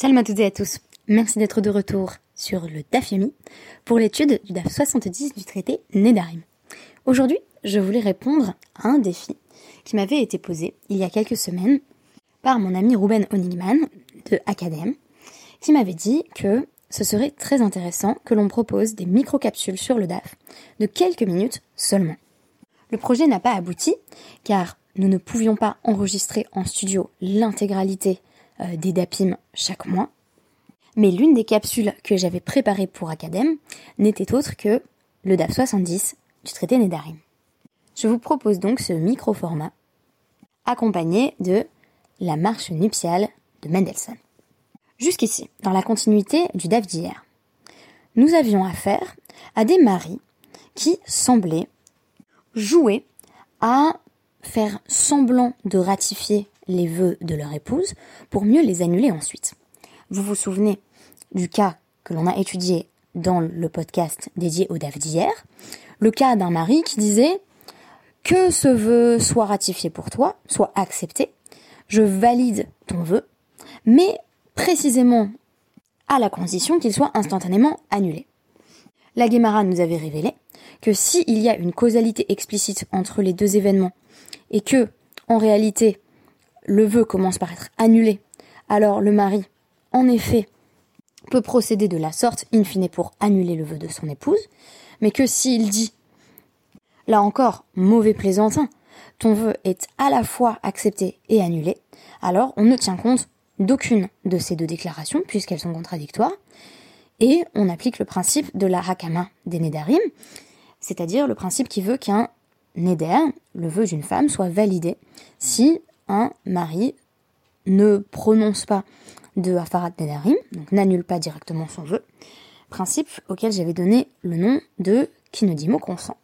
Shalom à toutes et à tous. Merci d'être de retour sur le DAF Yomi pour l'étude du DAF 70 du traité Nedarim. Aujourd'hui, je voulais répondre à un défi qui m'avait été posé il y a quelques semaines par mon ami Ruben Honigman de Academ, qui m'avait dit que ce serait très intéressant que l'on propose des micro-capsules sur le DAF de quelques minutes seulement. Le projet n'a pas abouti car nous ne pouvions pas enregistrer en studio l'intégralité euh, des DAPIM chaque mois. Mais l'une des capsules que j'avais préparées pour Academ n'était autre que le DAF 70 du traité Nedarim. Je vous propose donc ce micro-format accompagné de la marche nuptiale de Mendelssohn. Jusqu'ici, dans la continuité du DAF d'hier, nous avions affaire à des maris qui semblaient jouer à faire semblant de ratifier les vœux de leur épouse pour mieux les annuler ensuite. Vous vous souvenez du cas que l'on a étudié dans le podcast dédié au DAF d'hier, le cas d'un mari qui disait que ce vœu soit ratifié pour toi, soit accepté, je valide ton vœu, mais précisément à la condition qu'il soit instantanément annulé. La Guémara nous avait révélé que s'il y a une causalité explicite entre les deux événements et que, en réalité, le vœu commence par être annulé, alors le mari, en effet, peut procéder de la sorte, in fine, pour annuler le vœu de son épouse, mais que s'il dit, là encore, mauvais plaisantin, ton vœu est à la fois accepté et annulé, alors on ne tient compte d'aucune de ces deux déclarations, puisqu'elles sont contradictoires, et on applique le principe de la hakama des nedarim, c'est-à-dire le principe qui veut qu'un neder, le vœu d'une femme, soit validé si un mari ne prononce pas de Hafarat Nedarim, donc n'annule pas directement son vœu, principe auquel j'avais donné le nom de qui ne dit mot consent.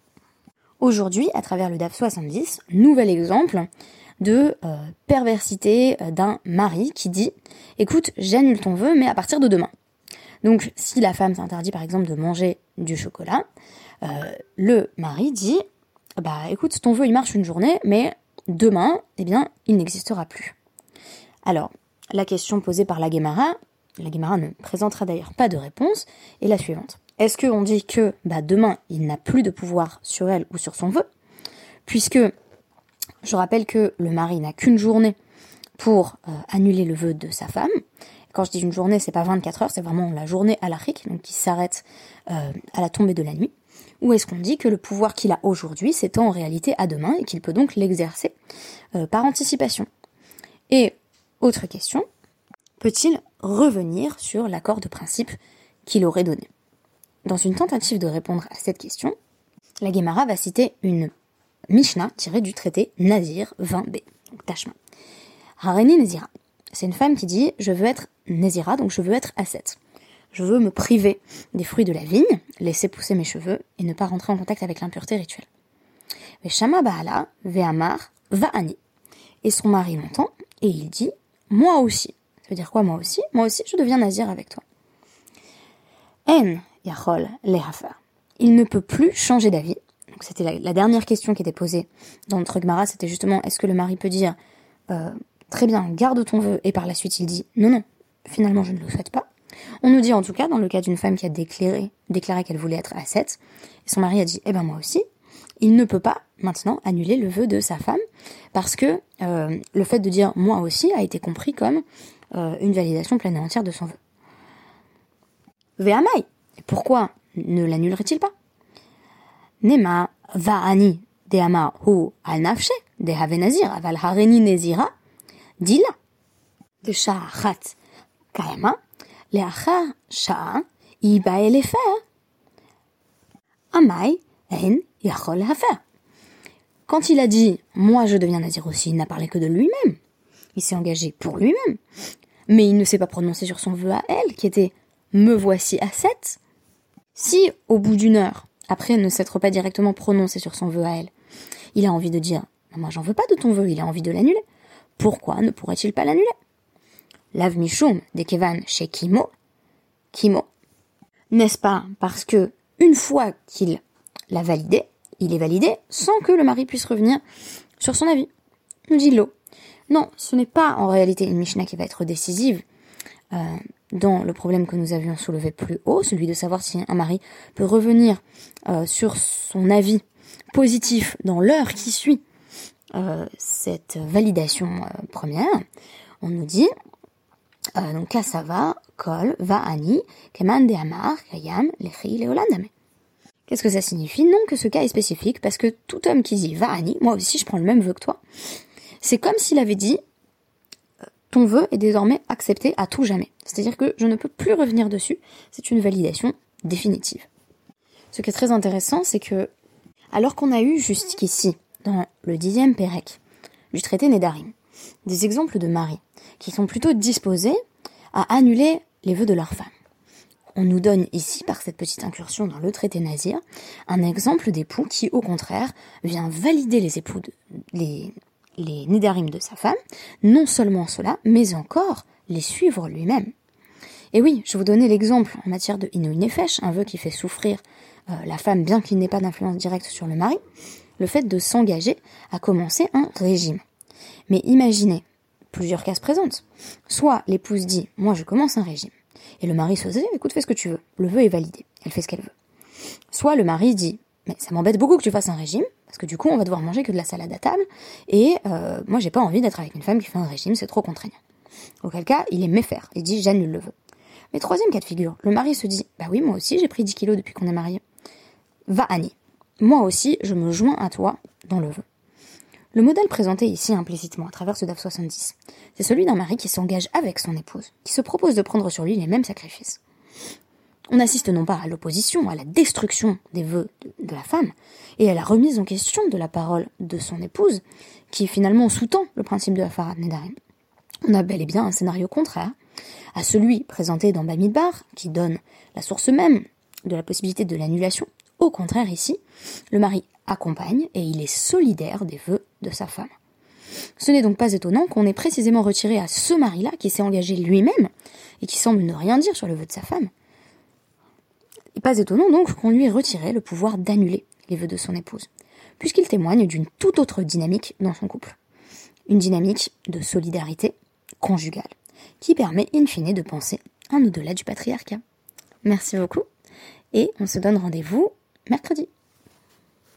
Aujourd'hui, à travers le DAF 70, nouvel exemple de euh, perversité euh, d'un mari qui dit écoute, j'annule ton vœu, mais à partir de demain. Donc, si la femme s'interdit par exemple de manger du chocolat, euh, le mari dit bah écoute, ton vœu il marche une journée, mais demain, eh bien, il n'existera plus. Alors, la question posée par la Guémara, la Guémara ne présentera d'ailleurs pas de réponse, est la suivante. Est-ce qu'on dit que bah, demain, il n'a plus de pouvoir sur elle ou sur son vœu? Puisque je rappelle que le mari n'a qu'une journée pour euh, annuler le vœu de sa femme. Quand je dis une journée, c'est pas 24 heures, c'est vraiment la journée à l'Afrique, donc qui s'arrête euh, à la tombée de la nuit. Ou est-ce qu'on dit que le pouvoir qu'il a aujourd'hui s'étend en réalité à demain et qu'il peut donc l'exercer euh, par anticipation? Et autre question, peut-il revenir sur l'accord de principe qu'il aurait donné? Dans une tentative de répondre à cette question, la Guémara va citer une Mishnah tirée du traité Nazir 20b, donc. Hareni Nazira. C'est une femme qui dit Je veux être Nazira, donc je veux être ascète. Je veux me priver des fruits de la vigne, laisser pousser mes cheveux et ne pas rentrer en contact avec l'impureté rituelle. Mais Shama Baala, Ve'amar, Va'ani. Et son mari l'entend et il dit Moi aussi. Ça veut dire quoi, moi aussi? Moi aussi, je deviens nazir avec toi. En Yachol Lehafa. Il ne peut plus changer d'avis. C'était la, dernière question qui était posée dans notre Gemara, c'était justement est-ce que le mari peut dire euh, très bien, garde ton vœu, et par la suite il dit non, non, finalement je ne le souhaite pas. On nous dit en tout cas, dans le cas d'une femme qui a déclaré, qu'elle voulait être ascète, son mari a dit, eh ben moi aussi, il ne peut pas maintenant annuler le vœu de sa femme, parce que euh, le fait de dire moi aussi a été compris comme euh, une validation pleine et entière de son vœu. Ve'amai, pourquoi ne l'annulerait-il pas? Nema va'ani de'ama hu al nafshe de nazir aval hareni nezira dila de sha'achat kayama quand il a dit moi je deviens nazir aussi, il n'a parlé que de lui-même. Il s'est engagé pour lui-même. Mais il ne s'est pas prononcé sur son vœu à elle, qui était me voici à sept. Si, au bout d'une heure, après ne s'être pas directement prononcé sur son vœu à elle, il a envie de dire moi j'en veux pas de ton vœu, il a envie de l'annuler. Pourquoi ne pourrait-il pas l'annuler? Lav Mishum de Kevan chez Kimo, Kimo. N'est-ce pas parce que une fois qu'il l'a validé, il est validé sans que le mari puisse revenir sur son avis? Nous dit l'eau. Non, ce n'est pas en réalité une Mishnah qui va être décisive euh, dans le problème que nous avions soulevé plus haut, celui de savoir si un mari peut revenir euh, sur son avis positif dans l'heure qui suit euh, cette validation première, on nous dit donc kasava, kol, vaani, keman de amar, kayam, lechi, leolandame. Qu'est-ce que ça signifie? Non que ce cas est spécifique, parce que tout homme qui dit vaani, moi aussi je prends le même vœu que toi, c'est comme s'il avait dit ton vœu est désormais accepté à tout jamais. C'est-à-dire que je ne peux plus revenir dessus. C'est une validation définitive. Ce qui est très intéressant, c'est que, alors qu'on a eu jusqu'ici, dans le dixième Pérec du traité Nédarim, des exemples de maris qui sont plutôt disposés à annuler les vœux de leur femme. On nous donne ici, par cette petite incursion dans le traité Nazir, un exemple d'époux qui, au contraire, vient valider les époux de, les, les de sa femme, non seulement cela, mais encore les suivre lui-même. Et oui, je vous donnais l'exemple en matière de Inu Nefesh, un vœu qui fait souffrir euh, la femme bien qu'il n'ait pas d'influence directe sur le mari, le fait de s'engager à commencer un régime. Mais imaginez plusieurs cases présentes. Soit l'épouse dit Moi je commence un régime. Et le mari se dit Écoute, fais ce que tu veux. Le vœu est validé. Elle fait ce qu'elle veut. Soit le mari dit Mais ça m'embête beaucoup que tu fasses un régime. Parce que du coup, on va devoir manger que de la salade à table. Et euh, moi, j'ai pas envie d'être avec une femme qui fait un régime, c'est trop contraignant. Auquel cas, il est méfaire. Il dit j'annule le vœu. Mais troisième cas de figure, le mari se dit bah oui, moi aussi, j'ai pris 10 kilos depuis qu'on est mariés. Va Annie. Moi aussi, je me joins à toi dans le vœu. Le modèle présenté ici implicitement à travers ce DAF 70, c'est celui d'un mari qui s'engage avec son épouse, qui se propose de prendre sur lui les mêmes sacrifices. On assiste non pas à l'opposition, à la destruction des vœux de, la femme, et à la remise en question de la parole de son épouse, qui finalement sous-tend le principe de la Farad Nedarim. On a bel et bien un scénario contraire à celui présenté dans Bamidbar, qui donne la source même de la possibilité de l'annulation. Au contraire, ici, le mari accompagne et il est solidaire des vœux de sa femme. Ce n'est donc pas étonnant qu'on ait précisément retiré à ce mari-là, qui s'est engagé lui-même, et qui semble ne rien dire sur le vœu de sa femme, et pas étonnant donc qu'on lui ait retiré le pouvoir d'annuler les vœux de son épouse, puisqu'il témoigne d'une toute autre dynamique dans son couple. Une dynamique de solidarité conjugale, qui permet in fine de penser un au-delà du patriarcat. Merci beaucoup, et on se donne rendez-vous mercredi.